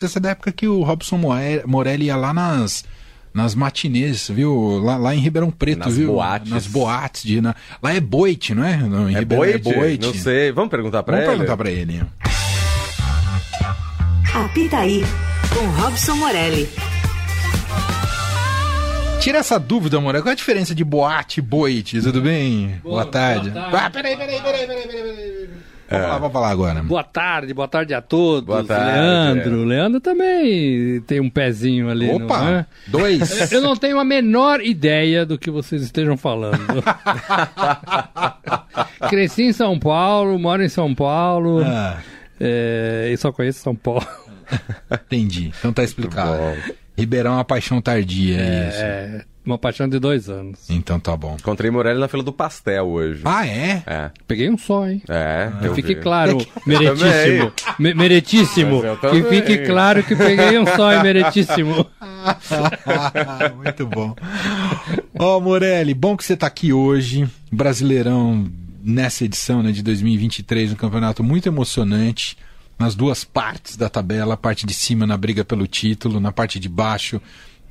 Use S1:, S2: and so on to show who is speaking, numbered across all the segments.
S1: Essa é da época que o Robson Morelli ia lá nas, nas matinês, viu? Lá, lá em Ribeirão Preto,
S2: Nas
S1: viu?
S2: boates.
S1: Nas boates. De, na... Lá é boite, não é? Não, em
S2: É
S1: Ribeirão
S2: boite? Não sei. Vamos perguntar pra
S1: Vamos
S2: ele?
S1: perguntar pra ele.
S3: Apita aí, com Robson Morelli.
S1: Tira essa dúvida, Morelli. Qual é a diferença de boate e boite? Tudo bem? Boa, tarde.
S4: boa tarde.
S1: Ah, peraí, peraí, peraí, peraí, peraí, peraí. Vamos lá, vamos falar agora.
S4: Boa tarde, boa tarde a todos.
S2: Boa tarde,
S4: Leandro. Leandro também tem um pezinho ali.
S1: Opa,
S4: não é?
S1: dois.
S4: Eu não tenho a menor ideia do que vocês estejam falando. Cresci em São Paulo, moro em São Paulo
S1: Ah,
S4: é, e só conheço São Paulo.
S1: entendi. Então tá explicado. Ribeirão é uma paixão tardia, é isso.
S4: É, uma paixão de dois anos.
S1: Então tá bom.
S2: Encontrei Morelli na fila do pastel hoje.
S1: Ah, é?
S2: É.
S4: Peguei um só, hein?
S2: É,
S4: Que
S2: eu
S4: fique
S2: vi.
S4: claro, meritíssimo. Me- meritíssimo.
S2: Mas eu
S4: Que fique claro que peguei um só e meritíssimo.
S1: Muito bom. Ó, Morelli, bom que você tá aqui hoje. Brasileirão nessa edição né, de 2023, um campeonato muito emocionante. Nas duas partes da tabela, a parte de cima na briga pelo título, na parte de baixo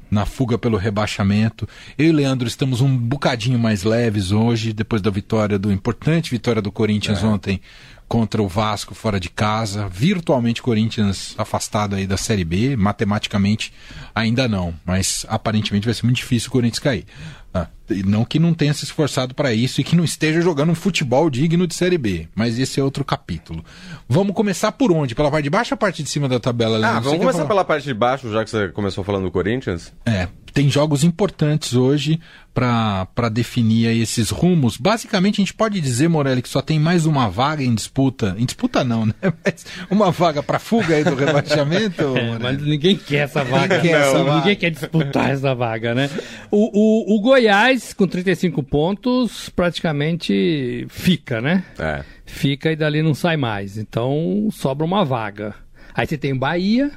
S1: na fuga pelo rebaixamento. Eu e Leandro estamos um bocadinho mais leves hoje, depois da vitória do importante vitória do Corinthians ontem contra o Vasco fora de casa. Virtualmente Corinthians afastado aí da Série B, matematicamente ainda não, mas aparentemente vai ser muito difícil o Corinthians cair. Ah, não que não tenha se esforçado para isso e que não esteja jogando um futebol digno de Série B, mas esse é outro capítulo. Vamos começar por onde? Pela parte de baixo ou a parte de cima da tabela?
S2: Ah, vamos começar pela parte de baixo, já que você começou falando do Corinthians.
S1: É, tem jogos importantes hoje para definir aí esses rumos. Basicamente, a gente pode dizer, Morelli, que só tem mais uma vaga em disputa. Em disputa não, né? Mas uma vaga para fuga aí do rebaixamento.
S4: É, mas ninguém quer essa vaga.
S1: quer essa
S4: Não,
S1: vaga.
S4: Ninguém quer disputar essa vaga, né? O, o, o Goiás, com 35 pontos, praticamente fica, né?
S2: É.
S4: Fica e dali não sai mais. Então sobra uma vaga. Aí você tem o Bahia,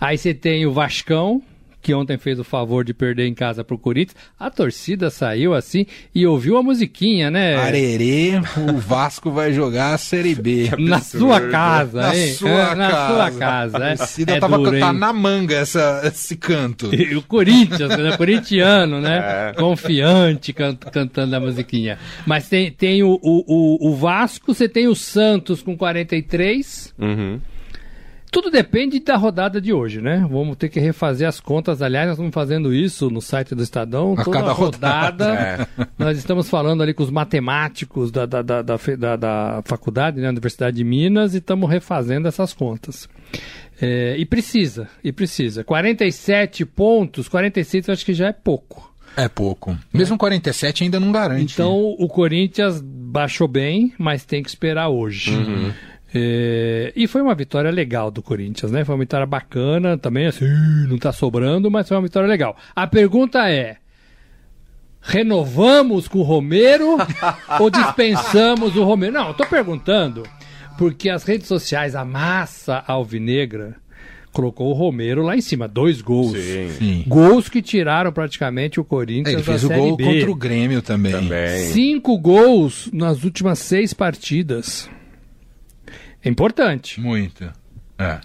S4: aí você tem o Vascão, que ontem fez o favor de perder em casa pro Corinthians. A torcida saiu assim e ouviu a musiquinha, né?
S1: Arerê, o Vasco vai jogar a Série B.
S4: Na sua casa,
S1: Na
S4: hein?
S1: sua
S4: É, na
S1: casa.
S4: sua casa.
S1: A
S4: É,
S1: torcida
S4: é
S1: tava
S4: duro,
S1: tá
S4: hein?
S1: na manga essa, esse canto.
S4: E o Corinthians, né? Corintiano, né?
S2: É.
S4: Confiante can- cantando a musiquinha. Mas tem, tem o, o, o- o Vasco, você tem o Santos com 43.
S2: Uhum.
S4: Tudo depende da rodada de hoje, né? Vamos ter que refazer as contas. Aliás, nós estamos fazendo isso no site do Estadão.
S1: A
S4: toda
S1: cada rodada.
S4: rodada. Nós estamos falando ali com os matemáticos da, da, da, da, da- da faculdade, né? Universidade de Minas, e estamos refazendo essas contas. É, e precisa, e precisa. 47 pontos, 46 eu acho que já é pouco.
S1: É pouco. Mesmo 47 ainda não garante.
S4: Então o Corinthians baixou bem, mas tem que esperar hoje. É, e foi uma vitória legal do Corinthians, né? Foi uma vitória bacana, também assim, não tá sobrando, mas foi uma vitória legal. A pergunta é: renovamos com o Romero ou dispensamos o Romero? Não, eu tô perguntando porque as redes sociais, a massa alvinegra, colocou o Romero lá em cima, dois gols.
S2: Sim.
S1: Sim.
S4: Gols que tiraram praticamente o Corinthians
S1: Ele fez
S4: da
S1: o
S4: Série
S1: gol
S4: B.
S1: contra o Grêmio também.
S2: Também.
S4: Cinco gols nas últimas seis partidas. É importante.
S1: Muito. É.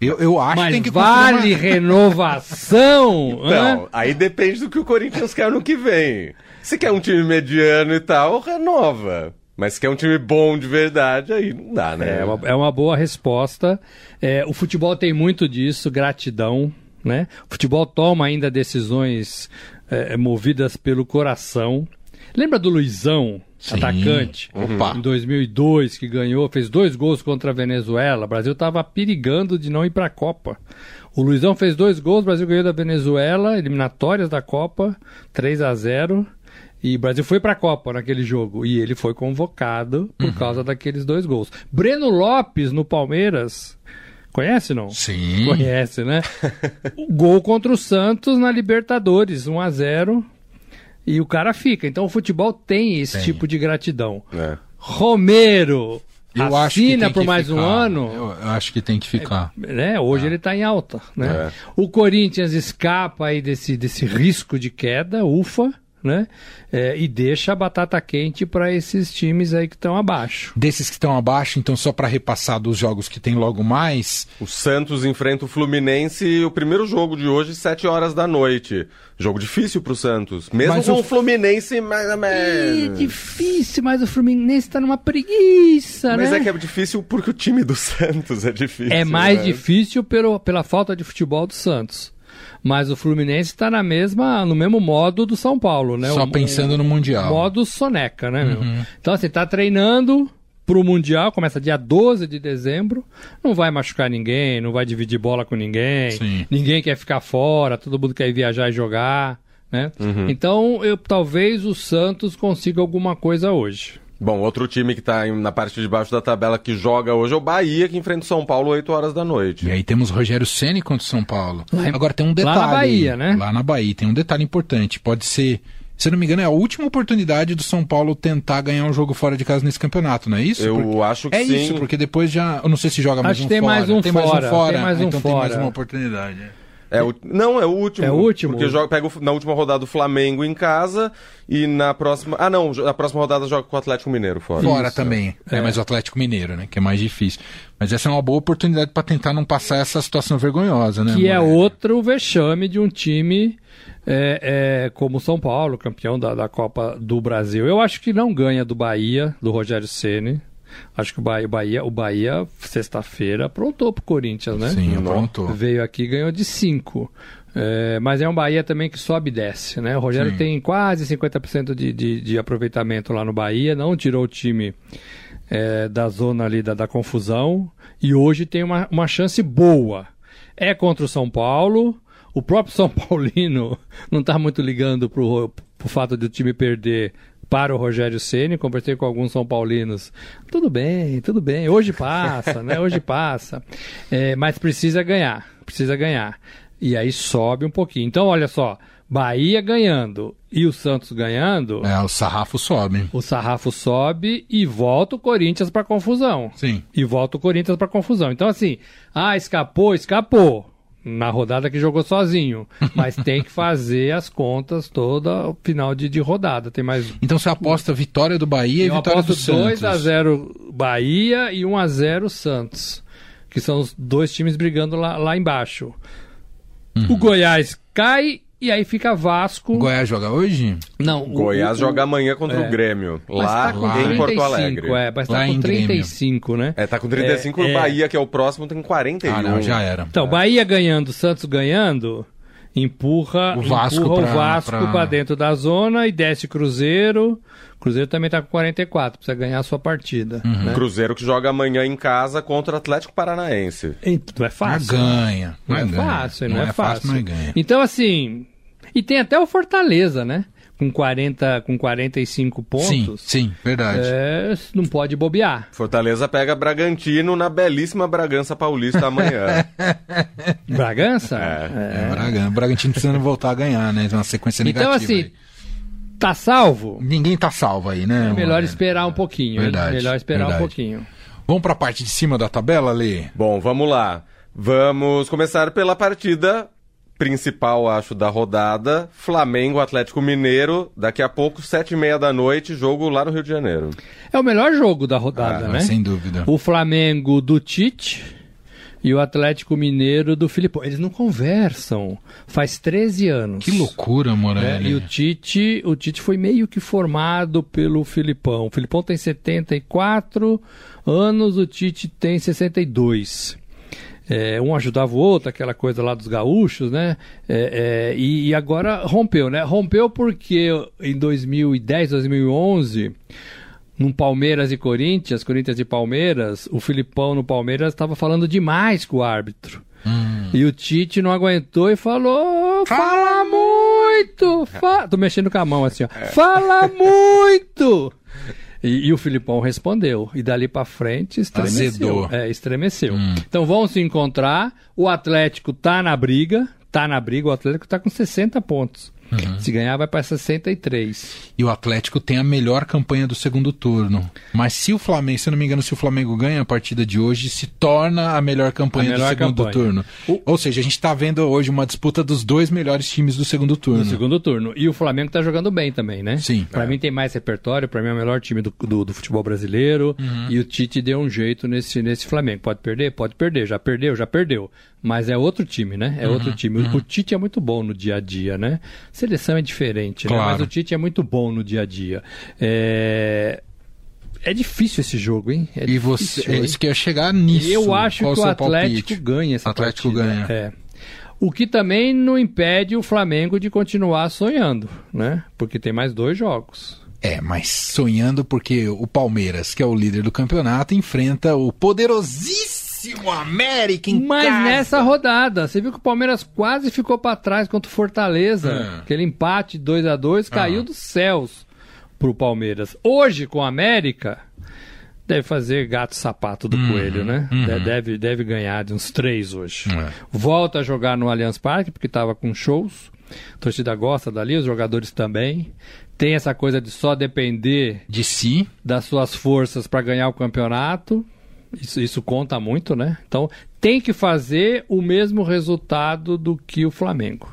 S1: Eu, eu acho que
S4: Mas
S1: tem que
S4: vale
S1: uma-
S4: renovação? hã?
S2: Então, aí depende do que o Corinthians quer no que vem. Se quer um time mediano e tal, renova. Mas se quer um time bom de verdade, aí não dá, né?
S4: É uma, é uma boa resposta. É, o futebol tem muito disso, gratidão. Né? O futebol toma ainda decisões é, movidas pelo coração. Lembra do Luizão,
S1: Sim.
S4: atacante,
S1: Opa.
S4: em 2002, que ganhou, fez dois gols contra a Venezuela. O Brasil estava perigando de não ir para a Copa. O Luizão fez dois gols, o Brasil ganhou da Venezuela, eliminatórias da Copa, 3 a 0 E o Brasil foi para a Copa naquele jogo. E ele foi convocado por causa daqueles dois gols. Breno Lopes no Palmeiras. Conhece não?
S1: Sim.
S4: Conhece, né? o gol contra o Santos na Libertadores, 1 a 0 E o cara fica. Então o futebol tem esse
S1: Tem.
S4: tipo de gratidão.
S2: É.
S4: Romero
S1: Eu acho que
S4: assina
S1: tem
S4: por
S1: que
S4: mais um
S1: ficar.
S4: ano.
S1: Eu, eu acho que tem que ficar.
S4: Né? Hoje ele está em alta. Né?
S2: É.
S4: O Corinthians escapa aí desse, desse risco de queda, ufa. Né? É, e deixa a batata quente para esses times aí que estão abaixo.
S1: Desses que estão abaixo, então só para repassar dos jogos que tem logo mais,
S2: O Santos enfrenta o Fluminense o primeiro jogo de hoje, 7 horas da noite. Jogo difícil pro Santos. Mesmo
S1: Mas
S2: com
S1: o-
S2: o Fluminense mais ou
S4: É difícil, mas o Fluminense tá numa preguiça,
S2: Mas
S4: né?
S2: é que é difícil porque o time do Santos é difícil.
S4: É mais
S2: né?
S4: difícil pelo, pela falta de futebol do Santos. Mas o Fluminense está na mesma, no mesmo modo do São Paulo, né?
S1: só
S4: O-
S1: pensando no Mundial.
S4: modo soneca, né, meu?
S1: Uhum.
S4: Então, assim, tá treinando pro Mundial, começa dia 12 de dezembro, não vai machucar ninguém, não vai dividir bola com ninguém,
S1: Sim.
S4: ninguém quer ficar fora, todo mundo quer ir viajar e jogar, né?
S1: Uhum.
S4: Então, eu talvez o Santos consiga alguma coisa hoje.
S2: Bom, outro time que tá em- na parte de baixo da tabela que joga hoje é o Bahia, que enfrenta o São Paulo 8 horas da noite.
S1: E aí temos Rogério Ceni contra o São Paulo.
S4: Lá
S1: Agora tem um
S4: lá
S1: detalhe.
S4: na Bahia, né?
S1: Lá na Bahia tem um detalhe importante. Pode ser, se eu não me engano, é a última oportunidade do São Paulo tentar ganhar um jogo fora de casa nesse campeonato, não é isso?
S2: Eu
S1: Porque-
S2: acho que
S1: É
S2: sim.
S1: isso, porque depois já. Eu não sei se joga mais
S4: Acho
S1: um
S4: que tem
S1: fora.
S4: mais um
S1: tem mais
S4: fora,
S1: um fora.
S4: tem mais um
S1: então tem mais
S4: fora.
S1: uma oportunidade.
S2: É o- Não, é o último.
S4: É o último?
S2: Porque joga, pega o- na última rodada o Flamengo em casa e na próxima. Ah, não, na próxima rodada joga com o Atlético Mineiro fora.
S1: Fora
S4: Isso.
S1: também. É, mas o Atlético Mineiro, né? Que é mais difícil. Mas essa é uma boa oportunidade para tentar não passar essa situação vergonhosa, né?
S4: que é outro vexame de um time é, é, como o São Paulo, campeão da, da Copa do Brasil. Eu acho que não ganha do Bahia, do Rogério Ceni. Acho que o Bahia, o Bahia, o Bahia sexta-feira aprontou pro Corinthians, né?
S1: Sim, aprontou.
S4: Veio aqui e ganhou de 5. mas é um Bahia também que sobe e desce, né? O Rogério
S1: Sim.
S4: tem quase 50% de, de, de aproveitamento lá no Bahia, não tirou o time é, da zona ali da, da confusão e hoje tem uma, uma chance boa. É contra o São Paulo. O próprio São Paulino não está muito ligando pro, pro fato de o time perder para o Rogério Ceni. Conversei com alguns São Paulinos. Tudo bem, tudo bem. Hoje passa, né? Hoje passa. É, mas precisa ganhar. Precisa ganhar. E aí sobe um pouquinho. Então, olha só. Bahia ganhando e o Santos ganhando,
S1: É, o sarrafo sobe.
S4: o sarrafo sobe e volta o Corinthians para confusão.
S1: Sim.
S4: E volta o Corinthians para confusão. Então, assim, ah, escapou, escapou. Na rodada que jogou sozinho. Mas tem que fazer as contas toda o final de, de rodada. Tem mais.
S1: Então você aposta vitória do Bahia e
S4: Eu
S1: vitória do Santos.
S4: 2x0 Bahia e 1x0 Santos. Que são os dois times brigando lá, lá embaixo.
S1: Uhum.
S4: O Goiás cai e aí fica Vasco.
S1: O Goiás joga hoje?
S4: Não, o-
S2: Goiás
S4: o-
S2: joga amanhã contra
S4: é.
S2: o Grêmio, lá
S4: tá com
S2: em
S4: 35,
S2: Porto Alegre.
S4: É, mas tá
S1: Lá
S4: com
S1: em Grêmio.
S4: 35, né?
S2: É, tá com 35
S4: É,
S2: o
S4: é.
S2: Bahia, que é o próximo, tem 41.
S1: Ah, não, já era.
S4: Então, Bahia ganhando, Santos ganhando, empurra
S1: O Vasco
S4: empurra
S1: pra-
S4: o Vasco
S1: pra-
S4: para dentro da zona e desce Cruzeiro. Cruzeiro também tá com 44, precisa ganhar a sua partida.
S1: Uhum.
S4: né?
S2: Cruzeiro que joga amanhã em casa contra o Atlético Paranaense.
S4: Então, Não é fácil.
S1: ganha.
S4: Não é
S1: mas ganha.
S4: fácil, não, é, fácil.
S1: mas ganha.
S4: Então, assim. E tem até o Fortaleza, né? Com, 40, com 45
S1: Sim,
S4: pontos.
S1: sim, verdade.
S4: É, não pode bobear.
S2: Fortaleza pega Bragantino na belíssima Bragança Paulista amanhã.
S4: Bragança?
S1: É, Bragan- o Bragantino precisando voltar a ganhar, né? Uma sequência
S4: Então,
S1: negativa.
S4: assim,
S1: aí.
S4: tá salvo?
S1: Ninguém tá salvo aí, né?
S4: É melhor esperar um pouquinho. hein?
S1: Verdade,
S4: Melhor esperar
S1: verdade.
S4: um pouquinho.
S1: Vamos pra parte de cima da tabela, Lê?
S2: Bom, vamos lá. Vamos começar pela partida principal, acho, da rodada. Flamengo, Atlético Mineiro. Daqui a pouco, sete e meia da noite, jogo lá no Rio de Janeiro.
S4: É o melhor jogo da rodada,
S1: Ah,
S4: né?
S1: Sem dúvida.
S4: O Flamengo do Tite e o Atlético Mineiro do Filipão. Eles não conversam. Faz 13 anos.
S1: Que loucura? Morelli.
S4: E o Tite, o Tite foi meio que formado pelo Filipão. O Filipão tem 74 anos, o Tite tem 62. É, um ajudava o outro, aquela coisa lá dos gaúchos, né? É, é, e, e agora rompeu, né? Rompeu porque em 2010, 2011, num Palmeiras e Corinthians, Corinthians e Palmeiras, o Filipão no Palmeiras estava falando demais com o árbitro. E o Tite não aguentou e falou: Fala muito! Fa... Tô mexendo com a mão assim, ó. Fala muito! E, e o Filipão respondeu. E dali pra frente estremeceu.
S1: Azedou.
S4: É, estremeceu. Então vão se encontrar. O Atlético tá na briga. Tá na briga. O Atlético tá com 60 pontos. Se ganhar, vai para 63.
S1: E o Atlético tem a melhor campanha do segundo turno. Mas se o Flamengo, se eu não me engano, se o Flamengo ganha a partida de hoje, se torna a melhor campanha
S4: A melhor
S1: do segundo
S4: campanha.
S1: turno.
S4: O-
S1: Ou seja, a gente está vendo hoje uma disputa dos dois melhores times do segundo turno.
S4: No segundo turno. E o Flamengo tá jogando bem também, né?
S1: Sim.
S4: Pra
S1: É.
S4: mim tem mais repertório, pra mim é o melhor time do, do, do futebol brasileiro.
S1: Uhum.
S4: E o Tite deu um jeito nesse, nesse Flamengo. Pode perder? Pode perder. Já perdeu? Já perdeu. Mas é outro time, né? É
S1: Uhum.
S4: outro time. O- O Tite é muito bom no dia a dia, né? Seleção é diferente, né?
S1: Claro.
S4: Mas o Tite é muito bom no dia a dia. É. É difícil esse jogo, hein? É
S1: E você,
S4: difícil,
S1: é
S4: hein?
S1: isso que eu ia chegar nisso.
S4: Eu acho
S1: Qual
S4: que o Atlético
S1: palpite?
S4: ganha essa
S1: Atlético
S4: partida.
S1: ganha.
S4: É. O que também não impede o Flamengo de continuar sonhando, né? Porque tem mais dois jogos.
S1: É, mas sonhando porque o Palmeiras, que é o líder do campeonato, enfrenta o poderosíssimo América em
S4: Mas
S1: casa.
S4: nessa rodada, você viu que o Palmeiras quase ficou pra trás contra o Fortaleza.
S1: É.
S4: Aquele empate 2 a 2 caiu
S1: Ah.
S4: dos céus pro Palmeiras. Hoje, com o América, deve fazer gato sapato do coelho, né? De- Deve, deve ganhar de uns três hoje.
S1: É.
S4: Volta a jogar no Allianz Parque, porque estava com shows. A torcida gosta dali, os jogadores também. Tem essa coisa de só depender
S1: De si,
S4: das suas forças para ganhar o campeonato. Isso, isso conta muito, né? Então tem que fazer o mesmo resultado do que o Flamengo,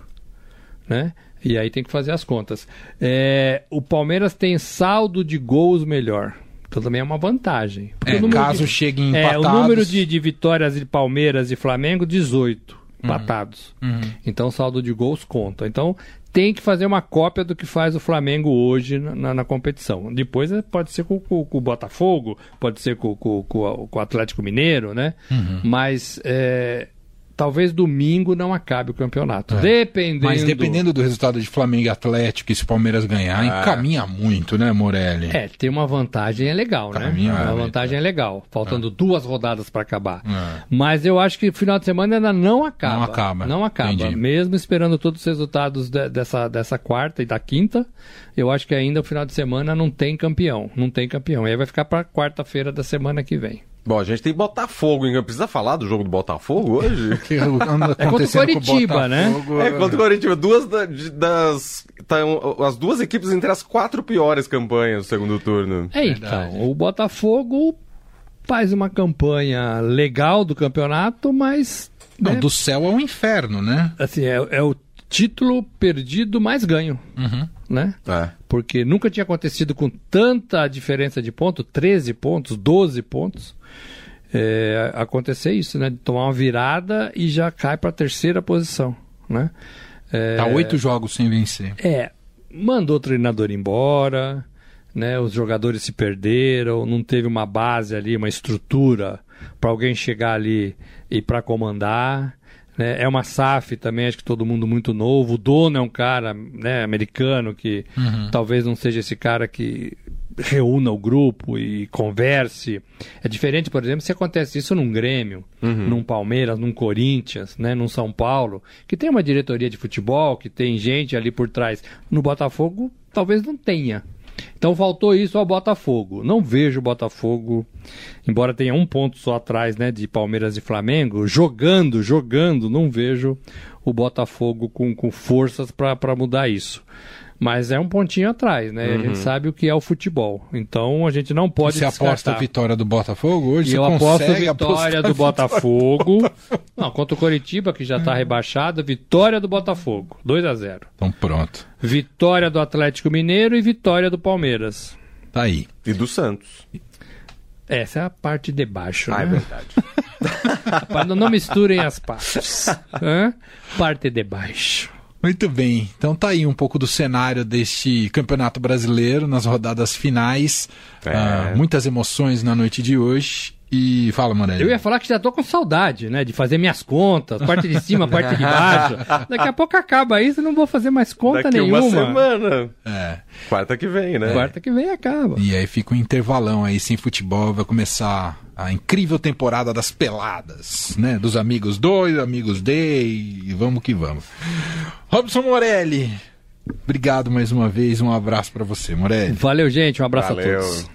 S4: né? E aí tem que fazer as contas. É, o Palmeiras tem saldo de gols melhor. Então também é uma vantagem.
S1: É,
S4: o número
S1: caso
S4: de-
S1: cheguem
S4: É, o
S1: empatados.
S4: número de, de vitórias de Palmeiras e Flamengo, 18
S1: Uhum.
S4: empatados. Então saldo de gols conta. Então tem que fazer uma cópia do que faz o Flamengo hoje na, na- competição. Depois é, pode ser com, com- com o Botafogo, pode ser com, com- com o Atlético Mineiro, né?
S1: Uhum.
S4: Mas é, talvez domingo não acabe o campeonato. Dependendo.
S1: É. mas dependendo do resultado de Flamengo e Atlético, e se o Palmeiras ganhar, encaminha muito, né, Morelli?
S4: É, tem uma vantagem é legal, né?
S1: Caminho,
S4: Uma
S1: é,
S4: vantagem é legal. Faltando duas rodadas para acabar.
S1: É.
S4: Mas eu acho que o final de semana ainda não acaba.
S1: Não acaba.
S4: Não acaba.
S1: Entendi.
S4: Mesmo esperando todos os resultados de- dessa, dessa quarta e da quinta, eu acho que ainda o final de semana não tem campeão. Não tem campeão. E aí vai ficar para quarta-feira da semana que vem.
S2: Bom, a gente tem Botafogo, hein? Precisa falar do jogo do Botafogo hoje?
S1: Que anda
S4: É contra o Coritiba, né?
S2: É, contra o Corinthians, duas da- de- das. tá, um, as duas equipes entre as quatro piores campanhas do segundo turno.
S4: É, então. O Botafogo faz uma campanha legal do campeonato, mas.
S1: Não,
S4: né,
S1: do céu ao inferno, né?
S4: assim, é, é o título perdido mais ganho.
S1: Uhum.
S4: Né?
S2: É.
S4: porque nunca tinha acontecido com tanta diferença de ponto, 13 pontos, 12 pontos, é, acontecer isso, né? De tomar uma virada e já cai para a terceira posição, né? É,
S1: Tá oito jogos sem vencer.
S4: é, mandou o treinador embora, né? Os jogadores se perderam, não teve uma base ali, uma estrutura para alguém chegar ali e para comandar. Né? É uma SAF também, acho que todo mundo muito novo. O dono é um cara né, americano que talvez não seja esse cara que reúna o grupo e converse. É diferente, por exemplo, se acontece isso num Grêmio, num Palmeiras, num Corinthians, né, num São Paulo, que tem uma diretoria de futebol, que tem gente ali por trás. No Botafogo, talvez não tenha. Então faltou isso ao Botafogo. Não vejo o Botafogo, embora tenha um ponto só atrás né, de Palmeiras e Flamengo, jogando, jogando, não vejo o Botafogo com, com forças para mudar isso. Mas é um pontinho atrás, né? A gente sabe o que é o futebol. Então a gente não pode
S1: Você aposta a vitória do Botafogo hoje?
S4: E
S1: Você
S4: eu aposto
S1: consegue
S4: vitória do
S1: a
S4: Botafogo. Não, contra o Coritiba, que já está rebaixado, vitória do Botafogo. 2 a 0
S1: Então pronto.
S4: Vitória do Atlético Mineiro e vitória do Palmeiras.
S1: Tá aí.
S2: E do Santos.
S4: Essa é a parte de baixo,
S2: Ah, é
S4: né?
S2: verdade.
S4: Rapaz, não misturem as partes. Hã? Parte de baixo.
S1: Muito bem. Então tá aí um pouco do cenário deste Campeonato Brasileiro nas rodadas finais.
S2: É.
S1: Ah, muitas emoções na noite de hoje. E fala, Morelli.
S4: Eu ia falar que já tô com saudade, né? De fazer minhas contas, parte de cima, parte de baixo. Daqui a pouco acaba isso e não vou fazer mais conta
S2: Daqui
S4: nenhuma.
S2: uma semana.
S1: É.
S2: Quarta que vem, né?
S4: Quarta que vem acaba.
S1: E aí fica um intervalão aí sem futebol, vai começar a incrível temporada das peladas, né? Dos amigos dois, amigos D e vamos que vamos. Robson Morelli, obrigado mais uma vez, um abraço pra você, Morelli.
S4: Valeu, gente. Um abraço a
S2: Valeu.
S4: todos.